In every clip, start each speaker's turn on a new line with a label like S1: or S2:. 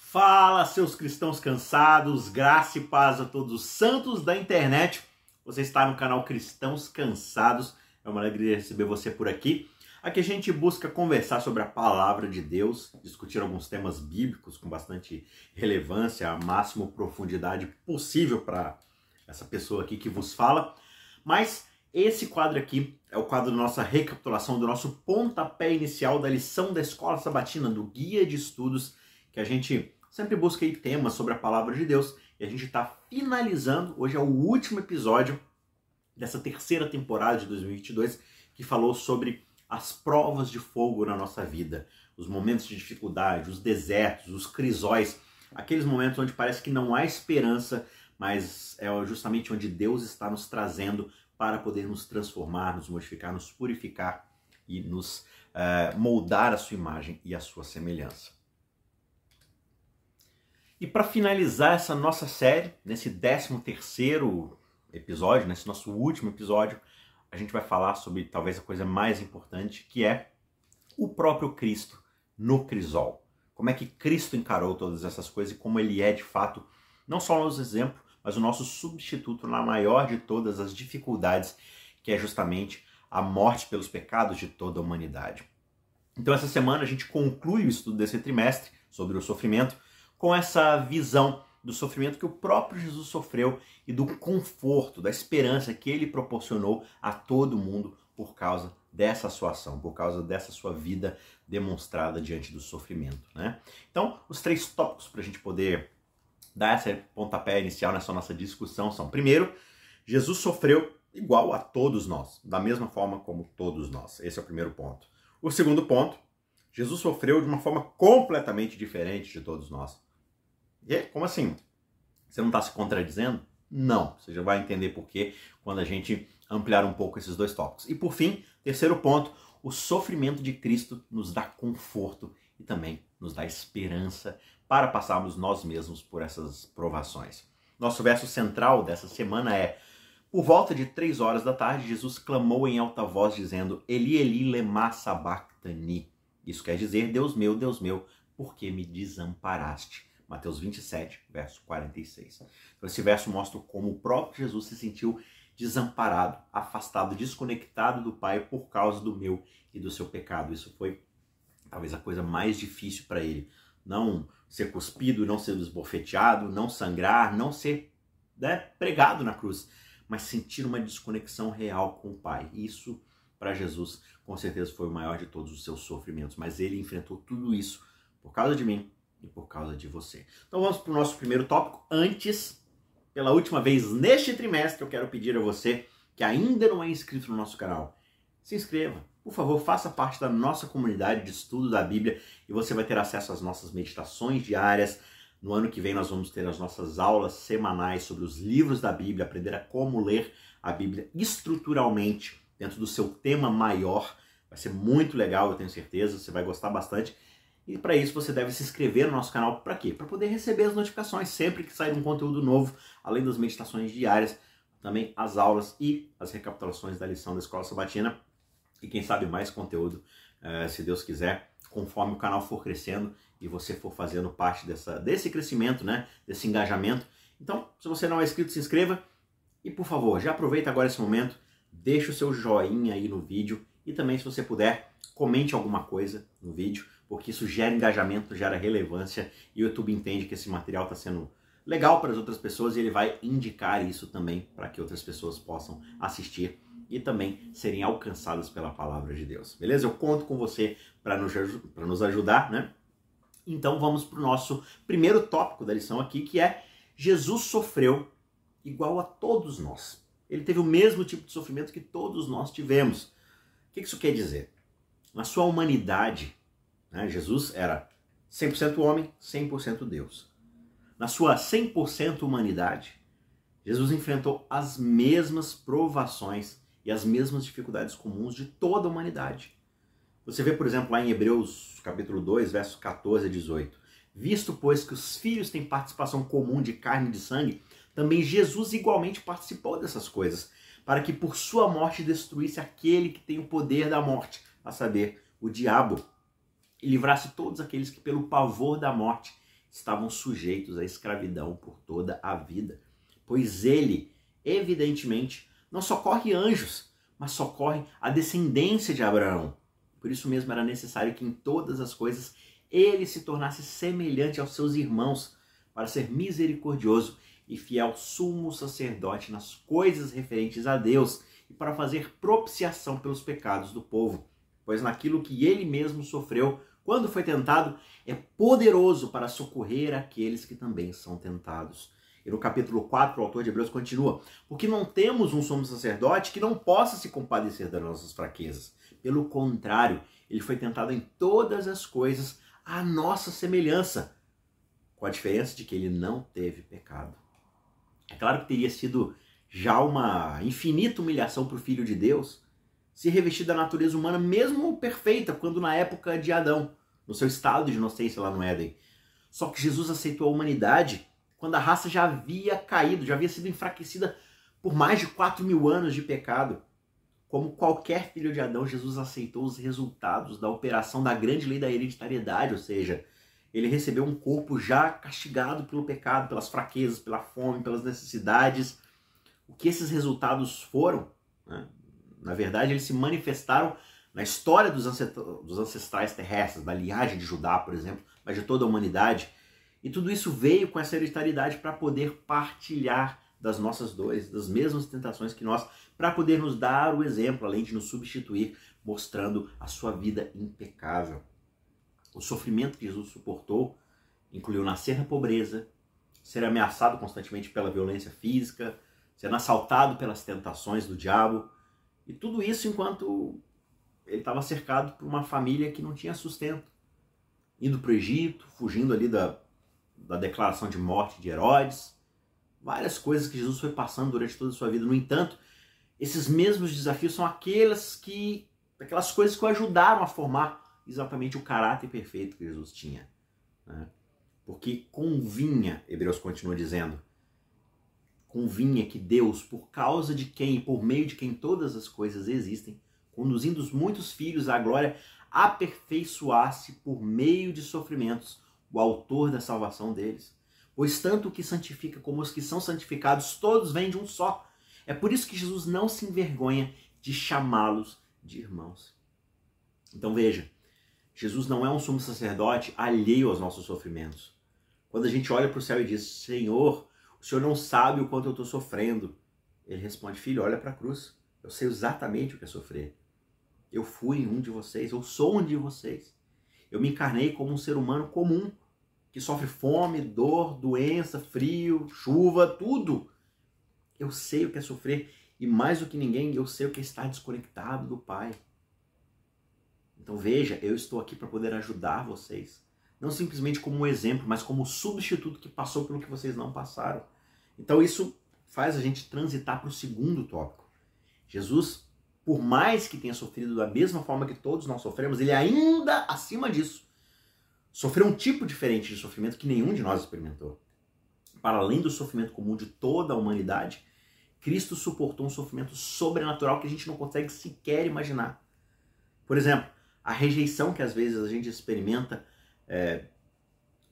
S1: Fala, seus cristãos cansados, graça e paz a todos os santos da internet. Você está no canal Cristãos Cansados. É uma alegria receber você por aqui. Aqui a gente busca conversar sobre a palavra de Deus, discutir alguns temas bíblicos com bastante relevância, a máxima profundidade possível para essa pessoa aqui que vos fala. Mas esse quadro aqui é o quadro da nossa recapitulação, do nosso pontapé inicial da lição da Escola Sabatina, do Guia de Estudos, que a gente sempre busca aí temas sobre a palavra de Deus e a gente está finalizando. Hoje é o último episódio dessa terceira temporada de 2022 que falou sobre as provas de fogo na nossa vida, os momentos de dificuldade, os desertos, os crisóis, aqueles momentos onde parece que não há esperança, mas é justamente onde Deus está nos trazendo para poder nos transformar, nos modificar, nos purificar e nos uh, moldar a sua imagem e a sua semelhança. E para finalizar essa nossa série, nesse 13 terceiro episódio, nesse nosso último episódio, a gente vai falar sobre talvez a coisa mais importante, que é o próprio Cristo no crisol. Como é que Cristo encarou todas essas coisas e como ele é de fato, não só o nosso exemplo, mas o nosso substituto na maior de todas as dificuldades, que é justamente a morte pelos pecados de toda a humanidade. Então essa semana a gente conclui o estudo desse trimestre sobre o sofrimento com essa visão do sofrimento que o próprio Jesus sofreu e do conforto, da esperança que ele proporcionou a todo mundo por causa dessa sua ação, por causa dessa sua vida demonstrada diante do sofrimento. Né? Então, os três tópicos para a gente poder dar essa pontapé inicial nessa nossa discussão são: primeiro, Jesus sofreu igual a todos nós, da mesma forma como todos nós. Esse é o primeiro ponto. O segundo ponto, Jesus sofreu de uma forma completamente diferente de todos nós. E como assim? Você não está se contradizendo? Não. Você já vai entender por quê quando a gente ampliar um pouco esses dois tópicos. E por fim, terceiro ponto, o sofrimento de Cristo nos dá conforto e também nos dá esperança para passarmos nós mesmos por essas provações. Nosso verso central dessa semana é: Por volta de três horas da tarde, Jesus clamou em alta voz, dizendo: Eli, Eli, lema sabachthani. Isso quer dizer: Deus meu, Deus meu, por que me desamparaste? Mateus 27, verso 46. Então, esse verso mostra como o próprio Jesus se sentiu desamparado, afastado, desconectado do Pai por causa do meu e do seu pecado. Isso foi talvez a coisa mais difícil para ele. Não ser cuspido, não ser esbofeteado, não sangrar, não ser né, pregado na cruz, mas sentir uma desconexão real com o Pai. Isso, para Jesus, com certeza foi o maior de todos os seus sofrimentos, mas ele enfrentou tudo isso por causa de mim, e por causa de você. Então vamos para o nosso primeiro tópico. Antes, pela última vez neste trimestre, eu quero pedir a você que ainda não é inscrito no nosso canal, se inscreva. Por favor, faça parte da nossa comunidade de estudo da Bíblia e você vai ter acesso às nossas meditações diárias. No ano que vem nós vamos ter as nossas aulas semanais sobre os livros da Bíblia, aprender a como ler a Bíblia estruturalmente dentro do seu tema maior. Vai ser muito legal, eu tenho certeza, você vai gostar bastante. E para isso você deve se inscrever no nosso canal para quê? Para poder receber as notificações sempre que sair um conteúdo novo, além das meditações diárias, também as aulas e as recapitulações da lição da Escola Sabatina. E quem sabe mais conteúdo, eh, se Deus quiser, conforme o canal for crescendo e você for fazendo parte dessa, desse crescimento, né? desse engajamento. Então, se você não é inscrito, se inscreva. E por favor, já aproveita agora esse momento, deixa o seu joinha aí no vídeo e também, se você puder, comente alguma coisa no vídeo porque isso gera engajamento, gera relevância e o YouTube entende que esse material está sendo legal para as outras pessoas e ele vai indicar isso também para que outras pessoas possam assistir e também serem alcançadas pela palavra de Deus. Beleza? Eu conto com você para nos, nos ajudar, né? Então vamos para o nosso primeiro tópico da lição aqui, que é Jesus sofreu igual a todos nós. Ele teve o mesmo tipo de sofrimento que todos nós tivemos. O que isso quer dizer? Na sua humanidade, né? Jesus era 100% homem, 100% Deus. Na sua 100% humanidade, Jesus enfrentou as mesmas provações e as mesmas dificuldades comuns de toda a humanidade. Você vê, por exemplo, lá em Hebreus capítulo 2, versos 14 a 18. Visto, pois, que os filhos têm participação comum de carne e de sangue, também Jesus igualmente participou dessas coisas, para que por sua morte destruísse aquele que tem o poder da morte, a saber, o diabo, e livrasse todos aqueles que, pelo pavor da morte, estavam sujeitos à escravidão por toda a vida, pois ele, evidentemente, não socorre anjos, mas socorre a descendência de Abraão. Por isso mesmo era necessário que em todas as coisas ele se tornasse semelhante aos seus irmãos, para ser misericordioso e fiel sumo sacerdote nas coisas referentes a Deus e para fazer propiciação pelos pecados do povo, pois naquilo que ele mesmo sofreu quando foi tentado, é poderoso para socorrer aqueles que também são tentados. E no capítulo 4, o autor de Hebreus continua: Porque não temos um sumo sacerdote que não possa se compadecer das nossas fraquezas. Pelo contrário, ele foi tentado em todas as coisas à nossa semelhança, com a diferença de que ele não teve pecado. É claro que teria sido já uma infinita humilhação para o Filho de Deus se revestir da natureza humana, mesmo perfeita, quando na época de Adão, no seu estado de inocência lá no Éden. Só que Jesus aceitou a humanidade quando a raça já havia caído, já havia sido enfraquecida por mais de 4 mil anos de pecado. Como qualquer filho de Adão, Jesus aceitou os resultados da operação da grande lei da hereditariedade, ou seja, ele recebeu um corpo já castigado pelo pecado, pelas fraquezas, pela fome, pelas necessidades. O que esses resultados foram? Né? Na verdade, eles se manifestaram na história dos ancestrais terrestres, da linhagem de Judá, por exemplo, mas de toda a humanidade. E tudo isso veio com essa hereditariedade para poder partilhar das nossas dores, das mesmas tentações que nós, para poder nos dar o exemplo, além de nos substituir, mostrando a sua vida impecável. O sofrimento que Jesus suportou incluiu nascer na pobreza, ser ameaçado constantemente pela violência física, ser assaltado pelas tentações do diabo, e tudo isso enquanto ele estava cercado por uma família que não tinha sustento. Indo para o Egito, fugindo ali da, da declaração de morte de Herodes, várias coisas que Jesus foi passando durante toda a sua vida. No entanto, esses mesmos desafios são aquelas que, aquelas coisas que o ajudaram a formar exatamente o caráter perfeito que Jesus tinha. Né? Porque convinha, Hebreus continua dizendo, convinha que Deus, por causa de quem e por meio de quem todas as coisas existem, conduzindo os muitos filhos à glória, aperfeiçoasse por meio de sofrimentos o autor da salvação deles. Pois tanto o que santifica como os que são santificados, todos vêm de um só. É por isso que Jesus não se envergonha de chamá-los de irmãos. Então veja, Jesus não é um sumo sacerdote alheio aos nossos sofrimentos. Quando a gente olha para o céu e diz: Senhor, o Senhor não sabe o quanto eu estou sofrendo. Ele responde: Filho, olha para a cruz. Eu sei exatamente o que é sofrer. Eu fui um de vocês, eu sou um de vocês. Eu me encarnei como um ser humano comum, que sofre fome, dor, doença, frio, chuva, tudo. Eu sei o que é sofrer e mais do que ninguém, eu sei o que é estar desconectado do Pai. Então veja, eu estou aqui para poder ajudar vocês. Não simplesmente como um exemplo, mas como substituto que passou pelo que vocês não passaram. Então isso faz a gente transitar para o segundo tópico. Jesus, por mais que tenha sofrido da mesma forma que todos nós sofremos, ele ainda, acima disso, sofreu um tipo diferente de sofrimento que nenhum de nós experimentou. Para além do sofrimento comum de toda a humanidade, Cristo suportou um sofrimento sobrenatural que a gente não consegue sequer imaginar. Por exemplo, a rejeição que às vezes a gente experimenta é,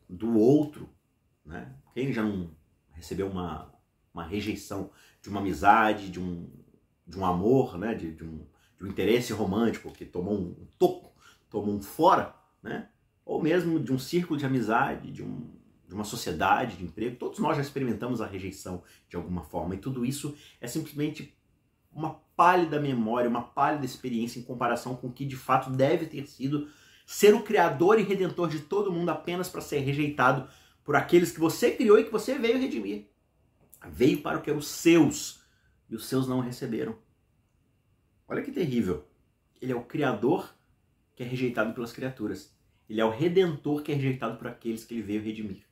S1: do outro, né? Quem já não recebeu uma, uma rejeição de uma amizade, de um, de um amor, né? De, de, um, de um interesse romântico que tomou um toco, tomou um fora, né? Ou mesmo de um círculo de amizade, de, um, de uma sociedade, de emprego. Todos nós já experimentamos a rejeição de alguma forma e tudo isso é simplesmente uma pálida memória, uma pálida experiência em comparação com o que de fato deve ter sido ser o criador e redentor de todo mundo apenas para ser rejeitado por aqueles que você criou e que você veio redimir. Veio para o que eram os seus e os seus não receberam. Olha que terrível. Ele é o criador que é rejeitado pelas criaturas. Ele é o redentor que é rejeitado por aqueles que ele veio redimir.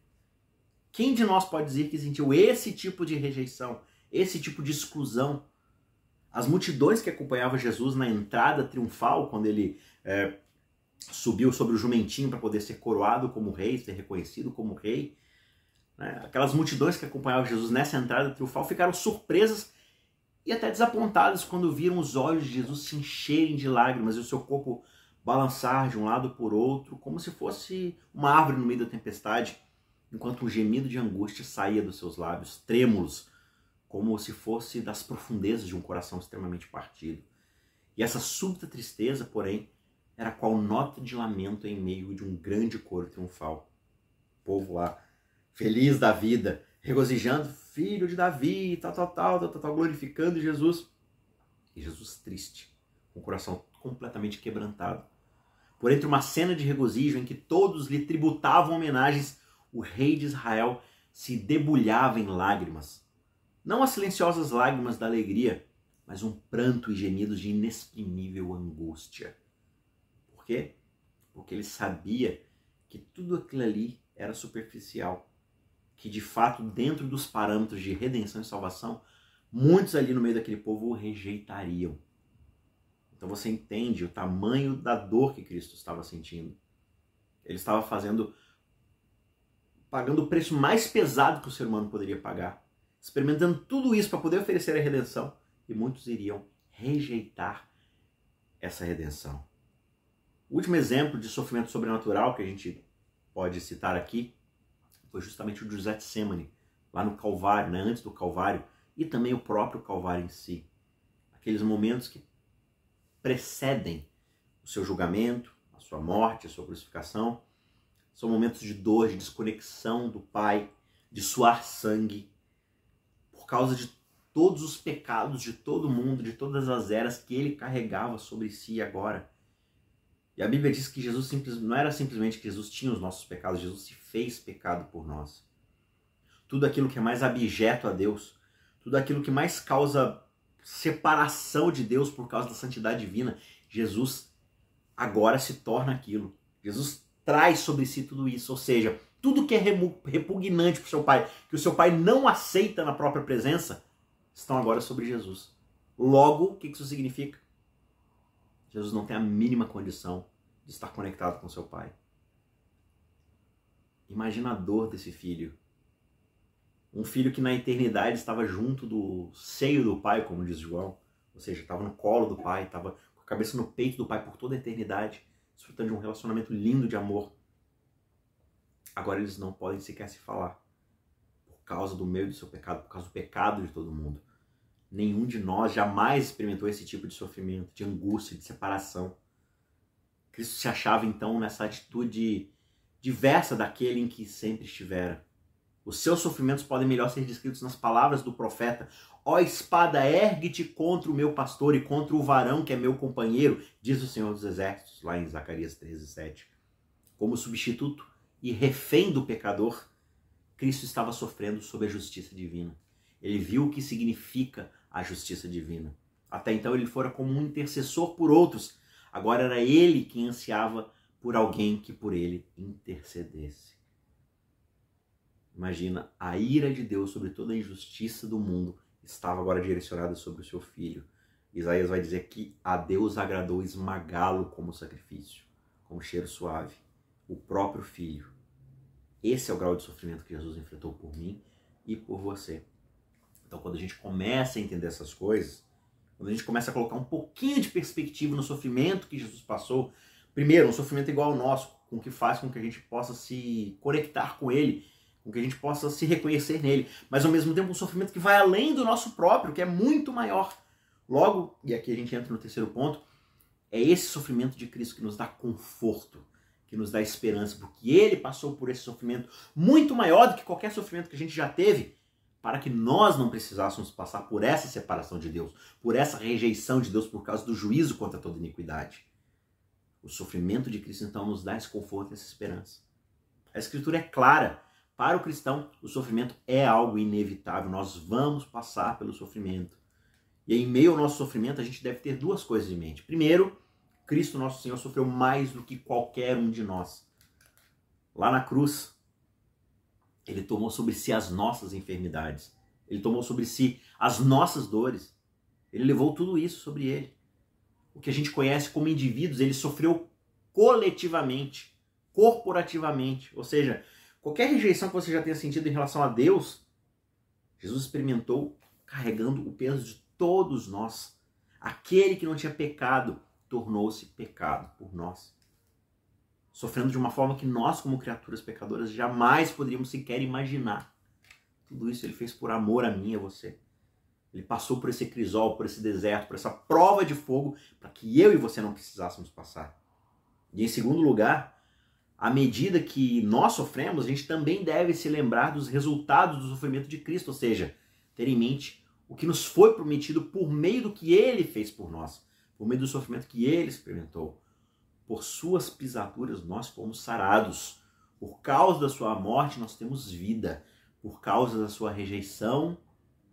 S1: Quem de nós pode dizer que sentiu esse tipo de rejeição, esse tipo de exclusão as multidões que acompanhavam Jesus na entrada triunfal, quando ele é, subiu sobre o jumentinho para poder ser coroado como rei, ser reconhecido como rei, né? aquelas multidões que acompanhavam Jesus nessa entrada triunfal ficaram surpresas e até desapontadas quando viram os olhos de Jesus se encherem de lágrimas e o seu corpo balançar de um lado por outro, como se fosse uma árvore no meio da tempestade. enquanto um gemido de angústia saía dos seus lábios, trêmulos, como se fosse das profundezas de um coração extremamente partido. E essa súbita tristeza, porém, era qual nota de lamento em meio de um grande coro triunfal. O povo lá, feliz da vida, regozijando, filho de Davi, tal, tal, tal, tal, tal, glorificando Jesus. E Jesus triste, com o coração completamente quebrantado. Por entre uma cena de regozijo em que todos lhe tributavam homenagens, o rei de Israel se debulhava em lágrimas. Não as silenciosas lágrimas da alegria, mas um pranto e gemidos de inexprimível angústia. Por quê? Porque ele sabia que tudo aquilo ali era superficial. Que de fato, dentro dos parâmetros de redenção e salvação, muitos ali no meio daquele povo o rejeitariam. Então você entende o tamanho da dor que Cristo estava sentindo. Ele estava fazendo, pagando o preço mais pesado que o ser humano poderia pagar, experimentando tudo isso para poder oferecer a redenção, e muitos iriam rejeitar essa redenção. O último exemplo de sofrimento sobrenatural que a gente pode citar aqui foi justamente o de José de Semane, lá no Calvário, né, antes do Calvário, e também o próprio Calvário em si. Aqueles momentos que precedem o seu julgamento, a sua morte, a sua crucificação. São momentos de dor, de desconexão do Pai, de suar sangue, por causa de todos os pecados de todo mundo, de todas as eras que ele carregava sobre si agora. E a Bíblia diz que Jesus simples, não era simplesmente que Jesus tinha os nossos pecados, Jesus se fez pecado por nós. Tudo aquilo que é mais abjeto a Deus, tudo aquilo que mais causa separação de Deus por causa da santidade divina, Jesus agora se torna aquilo. Jesus traz sobre si tudo isso, ou seja, tudo que é repugnante para o seu pai, que o seu pai não aceita na própria presença, estão agora sobre Jesus. Logo, o que isso significa? Jesus não tem a mínima condição de estar conectado com seu pai. Imagina a dor desse filho um filho que na eternidade estava junto do seio do pai, como diz João, ou seja, estava no colo do pai, estava com a cabeça no peito do pai por toda a eternidade, desfrutando de um relacionamento lindo de amor. Agora eles não podem sequer se falar por causa do meio do seu pecado, por causa do pecado de todo mundo. Nenhum de nós jamais experimentou esse tipo de sofrimento, de angústia, de separação. Cristo se achava então nessa atitude diversa daquele em que sempre estivera os seus sofrimentos podem melhor ser descritos nas palavras do profeta: Ó espada, ergue-te contra o meu pastor e contra o varão que é meu companheiro, diz o Senhor dos Exércitos, lá em Zacarias 13, 7. Como substituto e refém do pecador, Cristo estava sofrendo sob a justiça divina. Ele viu o que significa a justiça divina. Até então ele fora como um intercessor por outros. Agora era ele quem ansiava por alguém que por ele intercedesse. Imagina, a ira de Deus sobre toda a injustiça do mundo estava agora direcionada sobre o seu filho. Isaías vai dizer que a Deus agradou esmagá-lo como sacrifício, como cheiro suave, o próprio filho. Esse é o grau de sofrimento que Jesus enfrentou por mim e por você. Então, quando a gente começa a entender essas coisas, quando a gente começa a colocar um pouquinho de perspectiva no sofrimento que Jesus passou, primeiro, um sofrimento igual ao nosso, com que faz com que a gente possa se conectar com ele com que a gente possa se reconhecer nele, mas ao mesmo tempo um sofrimento que vai além do nosso próprio, que é muito maior. Logo, e aqui a gente entra no terceiro ponto, é esse sofrimento de Cristo que nos dá conforto, que nos dá esperança, porque ele passou por esse sofrimento muito maior do que qualquer sofrimento que a gente já teve, para que nós não precisássemos passar por essa separação de Deus, por essa rejeição de Deus por causa do juízo contra toda iniquidade. O sofrimento de Cristo então nos dá esse conforto e essa esperança. A escritura é clara para o cristão, o sofrimento é algo inevitável. Nós vamos passar pelo sofrimento. E em meio ao nosso sofrimento, a gente deve ter duas coisas em mente. Primeiro, Cristo nosso Senhor sofreu mais do que qualquer um de nós. Lá na cruz, ele tomou sobre si as nossas enfermidades. Ele tomou sobre si as nossas dores. Ele levou tudo isso sobre ele. O que a gente conhece como indivíduos, ele sofreu coletivamente, corporativamente. Ou seja, Qualquer rejeição que você já tenha sentido em relação a Deus, Jesus experimentou carregando o peso de todos nós. Aquele que não tinha pecado tornou-se pecado por nós. Sofrendo de uma forma que nós, como criaturas pecadoras, jamais poderíamos sequer imaginar. Tudo isso ele fez por amor a mim e a você. Ele passou por esse crisol, por esse deserto, por essa prova de fogo, para que eu e você não precisássemos passar. E em segundo lugar, à medida que nós sofremos, a gente também deve se lembrar dos resultados do sofrimento de Cristo, ou seja, ter em mente o que nos foi prometido por meio do que ele fez por nós, por meio do sofrimento que ele experimentou. Por suas pisaduras nós fomos sarados. Por causa da sua morte nós temos vida. Por causa da sua rejeição,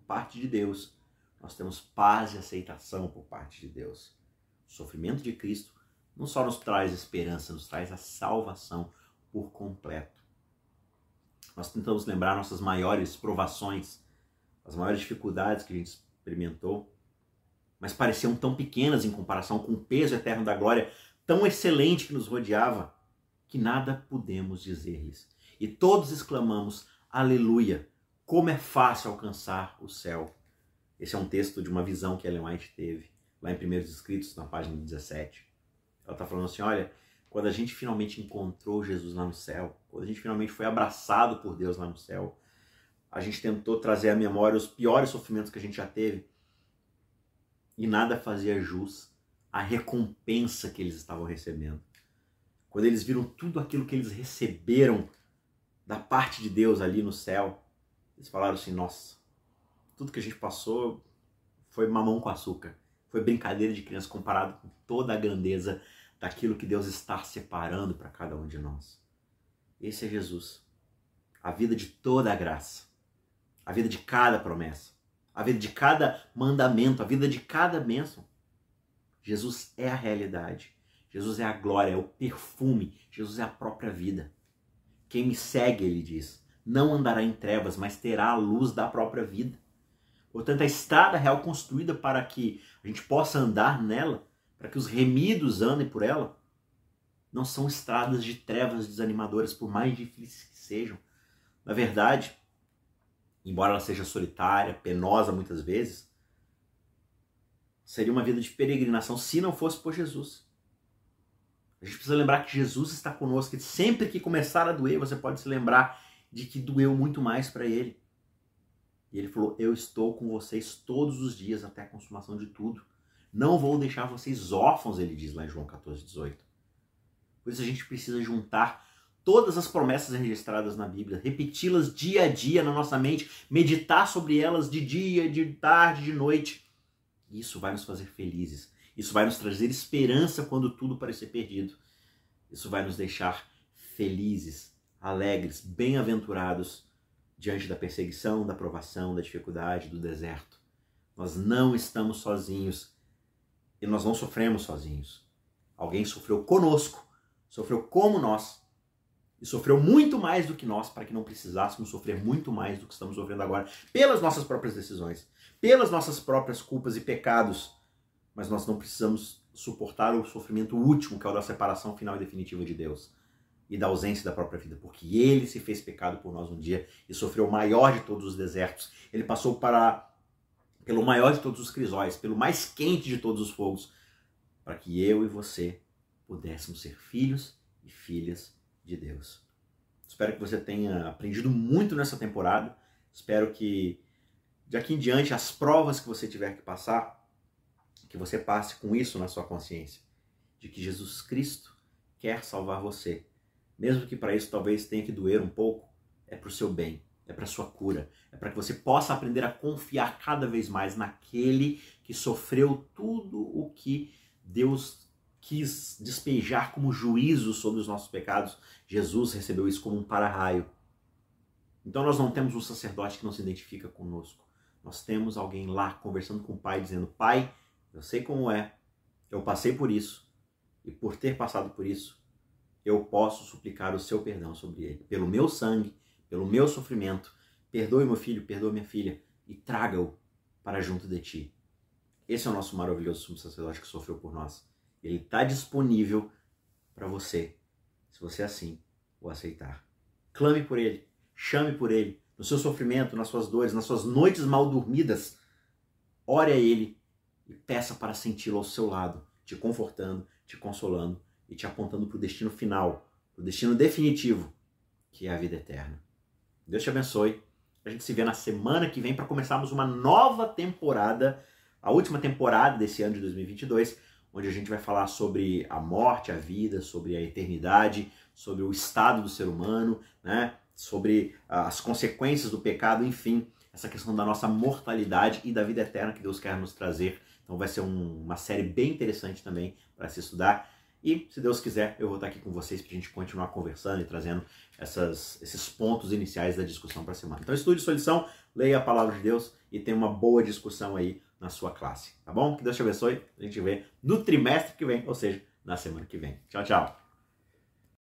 S1: parte de Deus, nós temos paz e aceitação por parte de Deus. O sofrimento de Cristo não só nos traz esperança, nos traz a salvação por completo. Nós tentamos lembrar nossas maiores provações, as maiores dificuldades que a gente experimentou, mas pareciam tão pequenas em comparação com o peso eterno da glória tão excelente que nos rodeava, que nada pudemos dizer-lhes. E todos exclamamos: Aleluia! Como é fácil alcançar o céu. Esse é um texto de uma visão que Ellen White teve, lá em Primeiros Escritos, na página 17. Ela está falando assim: olha, quando a gente finalmente encontrou Jesus lá no céu, quando a gente finalmente foi abraçado por Deus lá no céu, a gente tentou trazer à memória os piores sofrimentos que a gente já teve e nada fazia jus à recompensa que eles estavam recebendo. Quando eles viram tudo aquilo que eles receberam da parte de Deus ali no céu, eles falaram assim: nossa, tudo que a gente passou foi mamão com açúcar. Foi brincadeira de criança comparado com toda a grandeza daquilo que Deus está separando para cada um de nós. Esse é Jesus. A vida de toda a graça. A vida de cada promessa. A vida de cada mandamento. A vida de cada bênção. Jesus é a realidade. Jesus é a glória, é o perfume. Jesus é a própria vida. Quem me segue, ele diz, não andará em trevas, mas terá a luz da própria vida. Portanto, a estrada real construída para que a gente possa andar nela, para que os remidos andem por ela, não são estradas de trevas desanimadoras, por mais difíceis que sejam. Na verdade, embora ela seja solitária, penosa muitas vezes, seria uma vida de peregrinação se não fosse por Jesus. A gente precisa lembrar que Jesus está conosco, sempre que começar a doer, você pode se lembrar de que doeu muito mais para ele. E ele falou: Eu estou com vocês todos os dias até a consumação de tudo. Não vou deixar vocês órfãos, ele diz lá em João 14, 18. Por isso a gente precisa juntar todas as promessas registradas na Bíblia, repeti-las dia a dia na nossa mente, meditar sobre elas de dia, de tarde, de noite. Isso vai nos fazer felizes. Isso vai nos trazer esperança quando tudo parecer perdido. Isso vai nos deixar felizes, alegres, bem-aventurados diante da perseguição, da provação, da dificuldade, do deserto. Nós não estamos sozinhos e nós não sofremos sozinhos. Alguém sofreu conosco, sofreu como nós e sofreu muito mais do que nós para que não precisássemos sofrer muito mais do que estamos sofrendo agora pelas nossas próprias decisões, pelas nossas próprias culpas e pecados. Mas nós não precisamos suportar o sofrimento último, que é o da separação final e definitiva de Deus e da ausência da própria vida, porque ele se fez pecado por nós um dia e sofreu o maior de todos os desertos. Ele passou para pelo maior de todos os crisóis, pelo mais quente de todos os fogos, para que eu e você pudéssemos ser filhos e filhas de Deus. Espero que você tenha aprendido muito nessa temporada. Espero que de aqui em diante as provas que você tiver que passar, que você passe com isso na sua consciência, de que Jesus Cristo quer salvar você mesmo que para isso talvez tenha que doer um pouco, é para o seu bem, é para sua cura, é para que você possa aprender a confiar cada vez mais naquele que sofreu tudo o que Deus quis despejar como juízo sobre os nossos pecados. Jesus recebeu isso como um para-raio. Então nós não temos um sacerdote que não se identifica conosco. Nós temos alguém lá conversando com o Pai, dizendo: Pai, eu sei como é, eu passei por isso, e por ter passado por isso, eu posso suplicar o seu perdão sobre ele. Pelo meu sangue, pelo meu sofrimento, perdoe meu filho, perdoe minha filha e traga-o para junto de ti. Esse é o nosso maravilhoso sumo sacerdote que sofreu por nós. Ele está disponível para você, se você assim o aceitar. Clame por ele, chame por ele, no seu sofrimento, nas suas dores, nas suas noites mal dormidas. Ore a ele e peça para senti-lo ao seu lado, te confortando, te consolando e te apontando para o destino final, o destino definitivo, que é a vida eterna. Deus te abençoe. A gente se vê na semana que vem para começarmos uma nova temporada, a última temporada desse ano de 2022, onde a gente vai falar sobre a morte, a vida, sobre a eternidade, sobre o estado do ser humano, né? sobre as consequências do pecado, enfim, essa questão da nossa mortalidade e da vida eterna que Deus quer nos trazer. Então vai ser um, uma série bem interessante também para se estudar. E, se Deus quiser, eu vou estar aqui com vocês para a gente continuar conversando e trazendo essas, esses pontos iniciais da discussão para a semana. Então, estude sua lição, leia a palavra de Deus e tenha uma boa discussão aí na sua classe, tá bom? Que Deus te abençoe. A gente vê no trimestre que vem, ou seja, na semana que vem. Tchau, tchau.